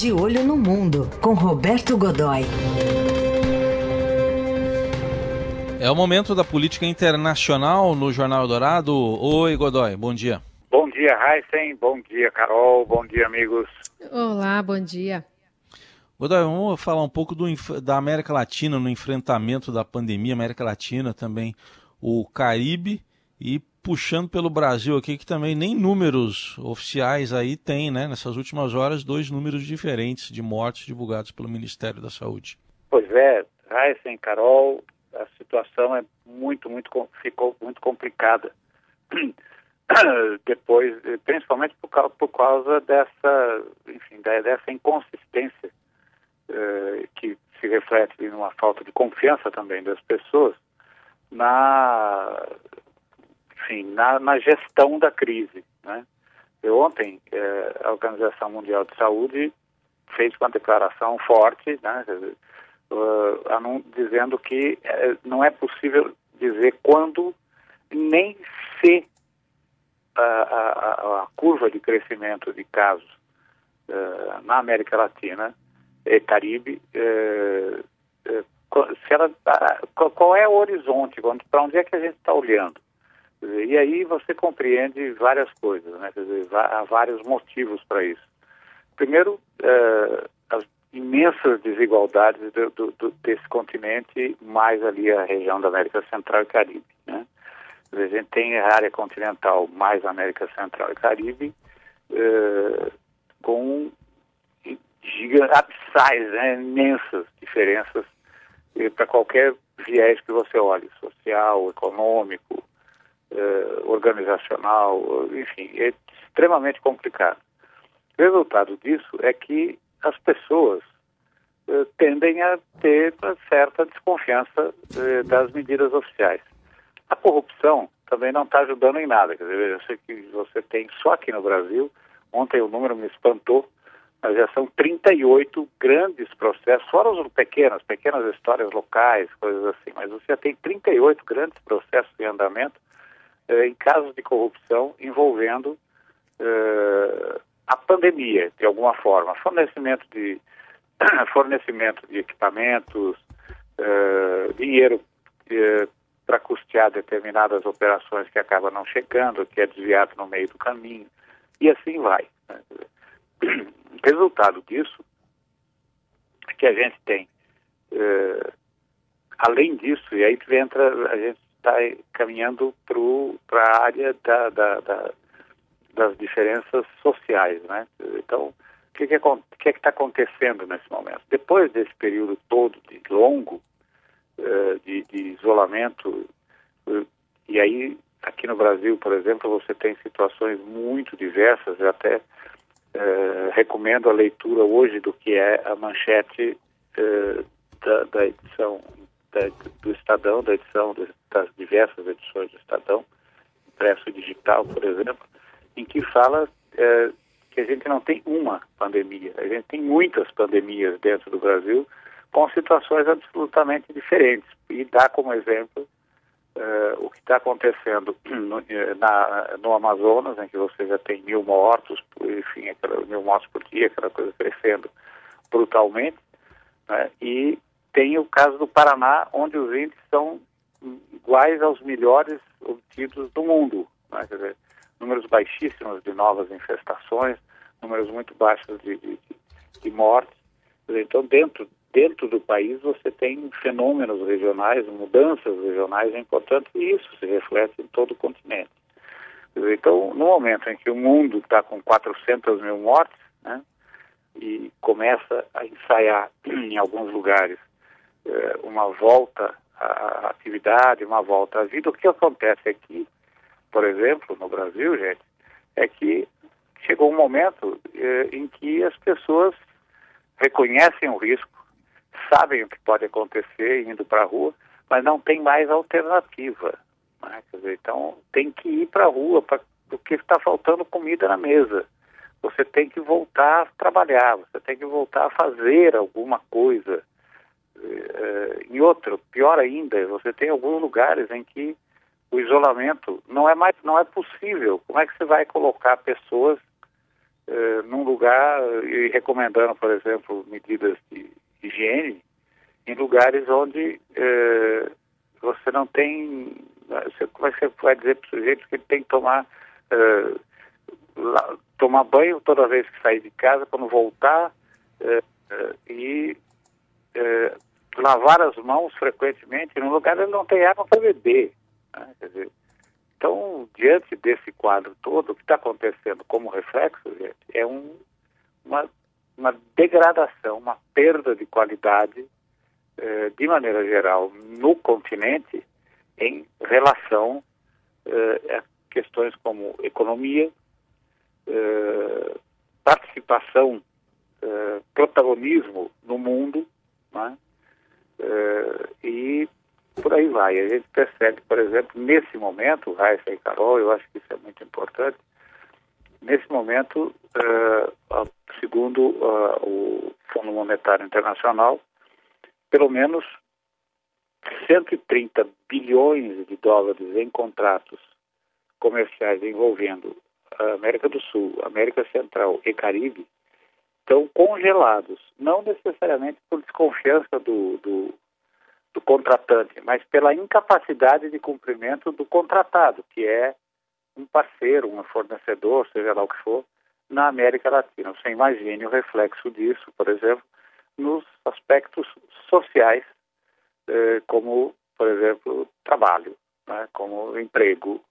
De Olho no Mundo, com Roberto Godoy. É o momento da política internacional no Jornal Dourado. Oi, Godoy, bom dia. Bom dia, Heisen. Bom dia, Carol. Bom dia, amigos. Olá, bom dia. Godoy, vamos falar um pouco do, da América Latina no enfrentamento da pandemia, América Latina também, o Caribe e puxando pelo Brasil aqui, que também nem números oficiais aí tem, né? Nessas últimas horas, dois números diferentes de mortes divulgados pelo Ministério da Saúde. Pois é, Heisen, Carol, a situação é muito, muito, ficou muito complicada. Depois, principalmente por causa, por causa dessa, enfim, dessa inconsistência uh, que se reflete numa falta de confiança também das pessoas na enfim, na, na gestão da crise. Né? Eu, ontem, eh, a Organização Mundial de Saúde fez uma declaração forte, né, uh, dizendo que uh, não é possível dizer quando nem se a, a, a curva de crescimento de casos uh, na América Latina e Caribe, se ela, qual é o horizonte, para onde é que a gente está olhando? E aí você compreende várias coisas, né? Quer dizer, há vários motivos para isso. Primeiro, eh, as imensas desigualdades do, do, do, desse continente, mais ali a região da América Central e Caribe. Né? A gente tem a área continental mais América Central e Caribe, eh, com abissais, né? imensas diferenças eh, para qualquer viés que você olhe, social, econômico, eh, organizacional, enfim, é extremamente complicado. O resultado disso é que as pessoas eh, tendem a ter uma certa desconfiança eh, das medidas oficiais. A corrupção também não está ajudando em nada. Quer dizer, eu sei que você tem só aqui no Brasil, ontem o número me espantou, mas já são 38 grandes processos, fora os pequenos, pequenas histórias locais, coisas assim, mas você já tem 38 grandes processos em andamento eh, em casos de corrupção envolvendo eh, a pandemia, de alguma forma, fornecimento de fornecimento de equipamentos, eh, dinheiro para custear determinadas operações que acaba não chegando, que é desviado no meio do caminho, e assim vai. Né? Resultado disso é que a gente tem, além disso, e aí entra, a gente está caminhando para a área da, da, da, das diferenças sociais, né? Então, o que que é, está acontecendo nesse momento? Depois desse período todo de longo uh, de, de, isolamento, uh, e aí aqui no Brasil, por exemplo, você tem situações muito diversas, eu até uh, recomendo a leitura hoje do que é a manchete da, da edição da, do Estadão, da edição das diversas edições do Estadão, impresso digital, por exemplo, em que fala é, que a gente não tem uma pandemia, a gente tem muitas pandemias dentro do Brasil com situações absolutamente diferentes. E dá como exemplo é, o que está acontecendo no, na, no Amazonas, em que você já tem mil mortos, enfim, aquela, mil mortos por dia, aquela coisa crescendo brutalmente, né? e tem o caso do Paraná, onde os índices são iguais aos melhores obtidos do mundo. Né? Dizer, números baixíssimos de novas infestações, números muito baixos de, de, de mortes. Então, dentro, dentro do país, você tem fenômenos regionais, mudanças regionais importantes, e isso se reflete em todo o continente. Dizer, então, no momento em que o mundo está com 400 mil mortes, né, e começa a ensaiar em alguns lugares eh, uma volta à atividade, uma volta à vida. O que acontece aqui, por exemplo, no Brasil, gente, é que chegou um momento eh, em que as pessoas reconhecem o risco, sabem o que pode acontecer indo para a rua, mas não tem mais alternativa. Né? Dizer, então tem que ir para a rua, pra, porque está faltando comida na mesa. Você tem que voltar a trabalhar, você tem que voltar a fazer alguma coisa. Em outro, pior ainda, você tem alguns lugares em que o isolamento não é mais não é possível. Como é que você vai colocar pessoas uh, num lugar e recomendando, por exemplo, medidas de higiene em lugares onde você não tem. Você, como é que você vai dizer para o sujeito que ele tem que tomar, lá, tomar banho toda vez que sair de casa, quando voltar, e lavar as mãos frequentemente num lugar onde não tem água para beber. Né? Dizer, então, diante desse quadro todo, o que está acontecendo como reflexo, gente, é um, uma, uma degradação, uma perda de qualidade, eh, de maneira geral, no continente, em relação eh, a questões como economia, eh, participação, eh, protagonismo no mundo, né? Eh, e por aí vai. A gente percebe, por exemplo, nesse momento, Raíssa e Carol, eu acho que isso é muito importante, nesse momento, uh, segundo uh, o Fundo Monetário Internacional, pelo menos 130 bilhões de dólares em contratos comerciais envolvendo a América do Sul, América Central e Caribe estão congelados, não necessariamente por desconfiança do, do do contratante, mas pela incapacidade de cumprimento do contratado, que é um parceiro, um fornecedor, seja lá o que for, na América Latina. Você imagine o reflexo disso, por exemplo, nos aspectos sociais, eh, como, por exemplo, trabalho, né, como emprego,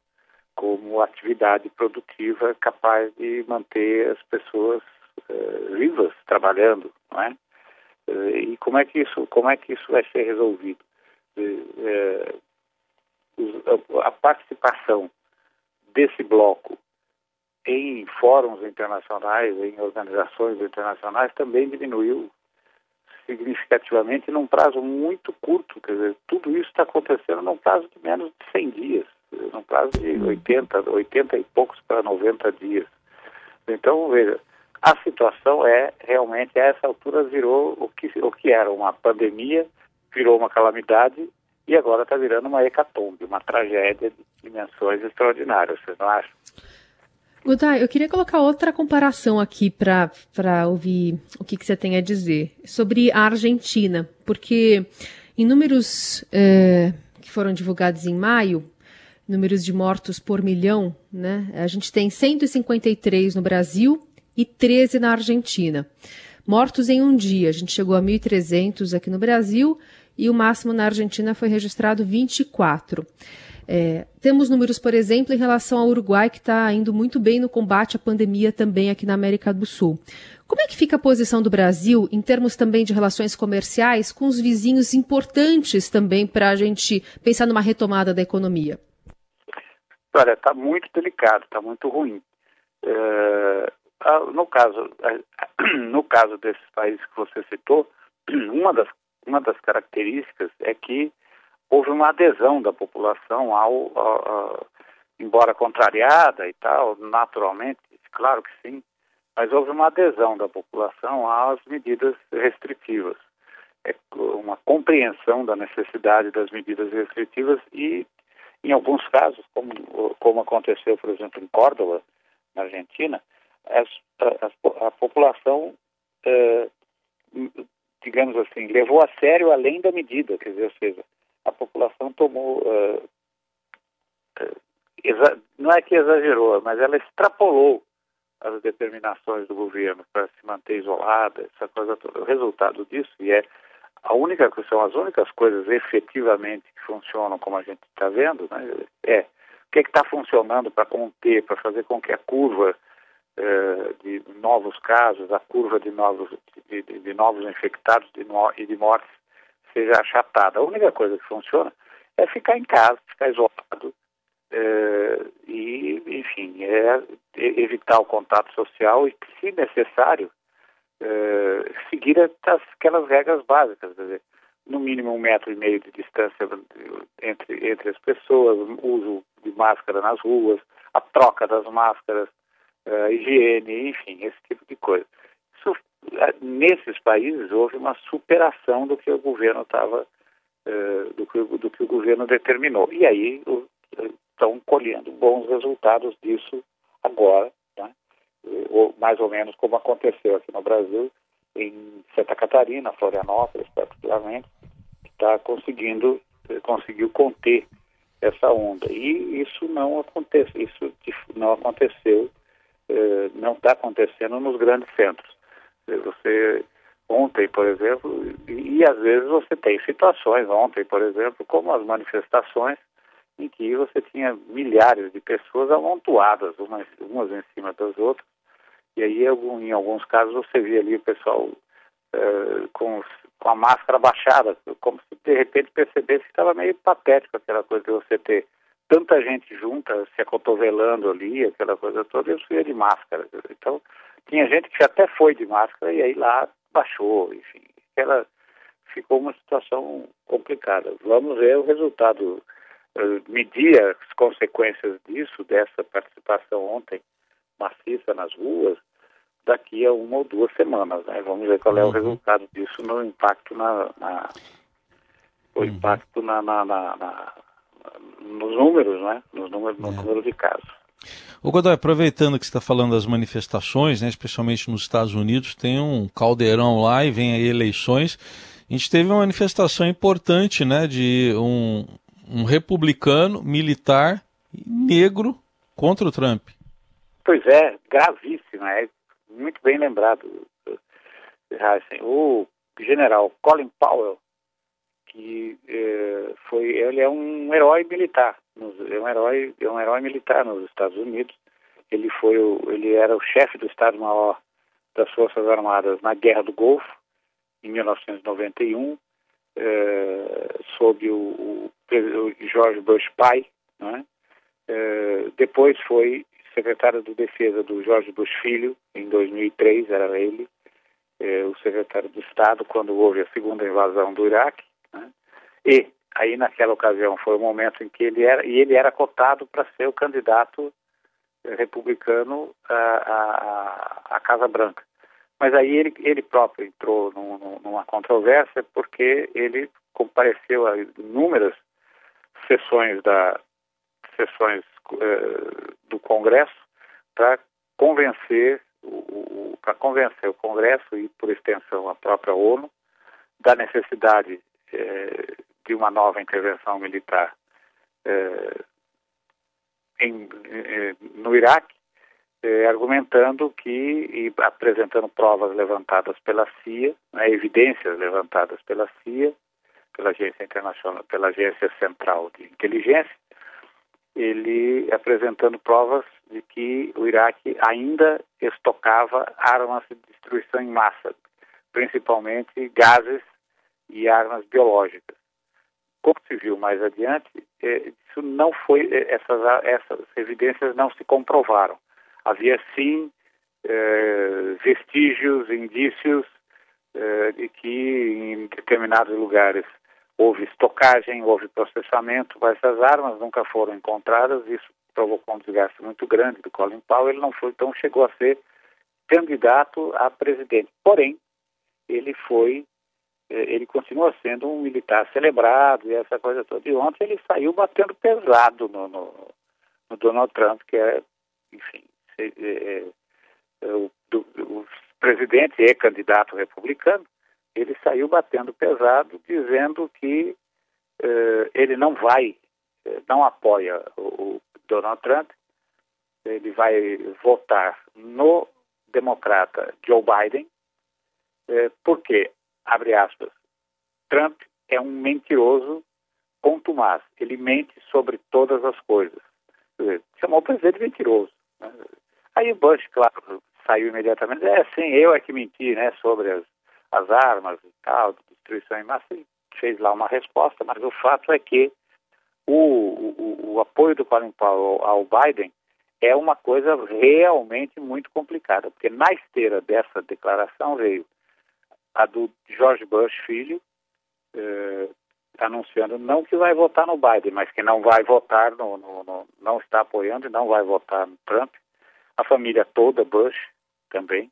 como atividade produtiva capaz de manter as pessoas vivas trabalhando, não é? Eh, e como é que isso, como é que isso vai ser resolvido? Eh, a participação desse bloco em fóruns internacionais, em organizações internacionais, também diminuiu significativamente num prazo muito curto. Quer dizer, tudo isso está acontecendo num prazo de menos de 100 dias, num prazo de 80, 80 e poucos para 90 dias. Então, veja, a situação é realmente a essa altura virou o que, o que era uma pandemia, virou uma calamidade e agora está virando uma hecatombe, uma tragédia de dimensões extraordinárias, vocês não acham? Godai, eu queria colocar outra comparação aqui para ouvir o que, que, você tem a dizer sobre a Argentina, porque em números é, que foram divulgados em maio, números de mortos por milhão, né, a gente tem 153 no Brasil e 13 na Argentina. Mortos em um dia, a gente chegou a 1.300 aqui no Brasil e o máximo na Argentina foi registrado 24. É, temos números, por exemplo, em relação ao Uruguai, que está indo muito bem no combate à pandemia também aqui na América do Sul. Como é que fica a posição do Brasil em termos também de relações comerciais com os vizinhos importantes também para a gente pensar numa retomada da economia? Olha, está muito delicado, está muito ruim. É, no caso, no caso desses países que você citou, uma das, uma das características é que houve uma adesão da população ao, ao, ao, embora contrariada e tal, naturalmente, claro que sim, mas houve uma adesão da população às medidas restritivas. É uma compreensão da necessidade das medidas restritivas e, em alguns casos, como, como aconteceu, por exemplo, em Córdoba, na Argentina, as, a, a, população, uh, digamos assim, levou a sério além da medida, quer dizer, ou seja, a população tomou, uh, uh, não é que exagerou, mas ela extrapolou as determinações do governo para se manter isolada, essa coisa toda. O resultado disso, e é a única são as únicas coisas efetivamente que funcionam como a gente está vendo, né, é o que é está funcionando para conter, para fazer com que a curva de novos casos, a curva de novos, de, de, de novos infectados de no, e de mortes seja achatada. A única coisa que funciona é ficar em casa, ficar isolado eh, e, enfim, é evitar o contato social e, se necessário, eh, seguir aquelas regras básicas, quer dizer, no mínimo um metro e meio de distância entre, entre as pessoas, uso de máscara nas ruas, a troca das máscaras, uh, higiene, enfim, esse tipo de coisa. Isso, uh, nesses países houve uma superação do que o governo estava, uh, do, que, do que o governo determinou. E aí estão colhendo bons resultados disso agora. Né? ou mais ou menos como aconteceu aqui no Brasil, em Santa Catarina, Florianópolis, particularmente, que está conseguindo, conseguiu conter essa onda. E isso não acontece, isso não aconteceu, não está acontecendo nos grandes centros. Você ontem, por exemplo, e, e às vezes você tem situações ontem, por exemplo, como as manifestações em que você tinha milhares de pessoas amontoadas, umas, umas em cima das outras, e aí em alguns casos você via ali o pessoal uh, com, com a máscara baixada, como se de repente percebesse que estava meio patético aquela coisa de você ter tanta gente junta, se acotovelando ali, aquela coisa toda, eu ia de máscara. Então, tinha gente que até foi de máscara e aí lá baixou, enfim. Ela ficou uma situação complicada. Vamos ver o resultado medir as consequências disso, dessa participação ontem maciça nas ruas, daqui a uma ou duas semanas. Né? Vamos ver qual é o uhum. resultado disso no impacto na, na o uhum. impacto na, na, na, nos números, né? Nos números, no é. número de casos. O Godoy, aproveitando que você está falando das manifestações, né, especialmente nos Estados Unidos, tem um caldeirão lá e vem aí eleições. A gente teve uma manifestação importante, né, de um, um republicano militar negro contra o Trump. Pois é, gravíssimo, é muito bem lembrado, Heisen. O general Colin Powell, que é, foi, ele é um herói militar, é um herói, é um herói militar nos Estados Unidos. Ele foi, o, ele era o chefe do Estado-Maior das Forças Armadas na Guerra do Golfo em 1991 eh, sob o, o, George Bush pai, né? depois foi secretário de defesa do George Bush filho, em 2003 era ele, eh, o secretário de Estado quando houve a segunda invasão do Iraque, né? e aí naquela ocasião foi o momento em que ele era, e ele era cotado para ser o candidato republicano à, à, à Casa Branca. Mas aí ele, ele próprio entrou num, numa controvérsia porque ele compareceu a inúmeras sessões da sessões uh, do Congresso para convencer o, o para convencer o Congresso e por extensão a própria ONU da necessidade eh, de uma nova intervenção militar eh, em, no Iraque eh, argumentando que, e apresentando provas levantadas pela CIA, né, evidências levantadas pela CIA, pela Agência Internacional, pela Agência Central de Inteligência, ele apresentando provas de que o Iraque ainda estocava armas de destruição em massa, principalmente gases e armas biológicas. Como se viu mais adiante, eh, isso não foi eh, essas, essas evidências não se comprovaram havia sim eh, vestígios, indícios eh, de que em determinados lugares houve estocagem, houve processamento, mas essas armas nunca foram encontradas, isso provocou um desgaste muito grande do Colin Powell, ele não foi, então chegou a ser candidato a presidente. Porém, ele foi, ele continua sendo um militar celebrado e essa coisa toda. E ontem ele saiu batendo pesado no, no, no Donald Trump, que é, enfim, é, é, o, do, o presidente é candidato republicano, ele saiu batendo pesado, dizendo que ele não vai, não apoia o, o, Donald Trump, ele vai votar no democrata Joe Biden, uh, porque, abre aspas, Trump é um mentiroso contumaz, ele mente sobre todas as coisas. Chamou o presidente mentiroso. Né? Aí o Bush, claro, saiu imediatamente. É, sim, eu é que menti, né, sobre as, as armas e tal, destruição em massa. Fez lá uma resposta, mas o fato é que o, o, o apoio do Colin Powell ao Biden é uma coisa realmente muito complicada, porque na esteira dessa declaração veio a do George Bush filho, eh, anunciando não que vai votar no Biden, mas que não vai votar no, no, no, não está apoiando e não vai votar no Trump. A família toda, Bush também,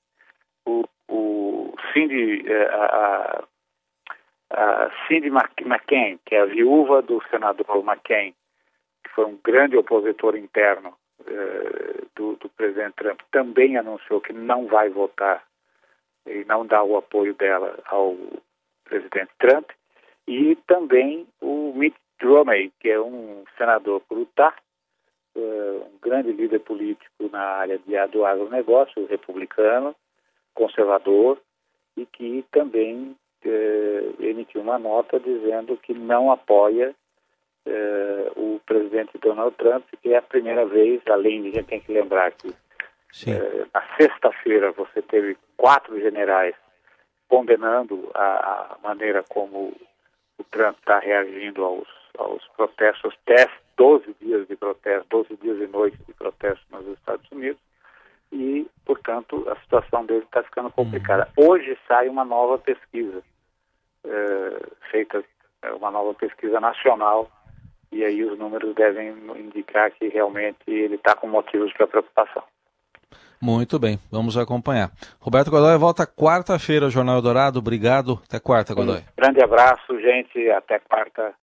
o, o Cindy, eh, a, a Cindy McCain, que é a viúva do senador McCain, que foi um grande opositor interno eh, do, do presidente Trump também anunciou que não vai votar e não dá o apoio dela ao presidente Trump, e também o Mitt Romney, que é um senador por Utah, uh, um grande líder político na área de, do agronegócio, republicano, conservador, e que também uh, emitiu uma nota dizendo que não apoia uh, o presidente Donald Trump, que é a primeira vez, além de a gente tem que lembrar que na sexta-feira você teve quatro generais condenando a, a maneira como o Trump está reagindo aos, aos protestos, 10, 12 dias de protesto, 12 dias e noites de protesto nos Estados Unidos, e, portanto, a situação dele está ficando complicada. Uhum. Hoje sai uma nova pesquisa, é, feita uma nova pesquisa nacional, e aí os números devem indicar que realmente ele está com motivos para preocupação. Muito bem, vamos acompanhar. Roberto Godoy volta quarta-feira ao Jornal Dourado. Obrigado. Até quarta, Godoy. Um grande abraço, gente. Até quarta.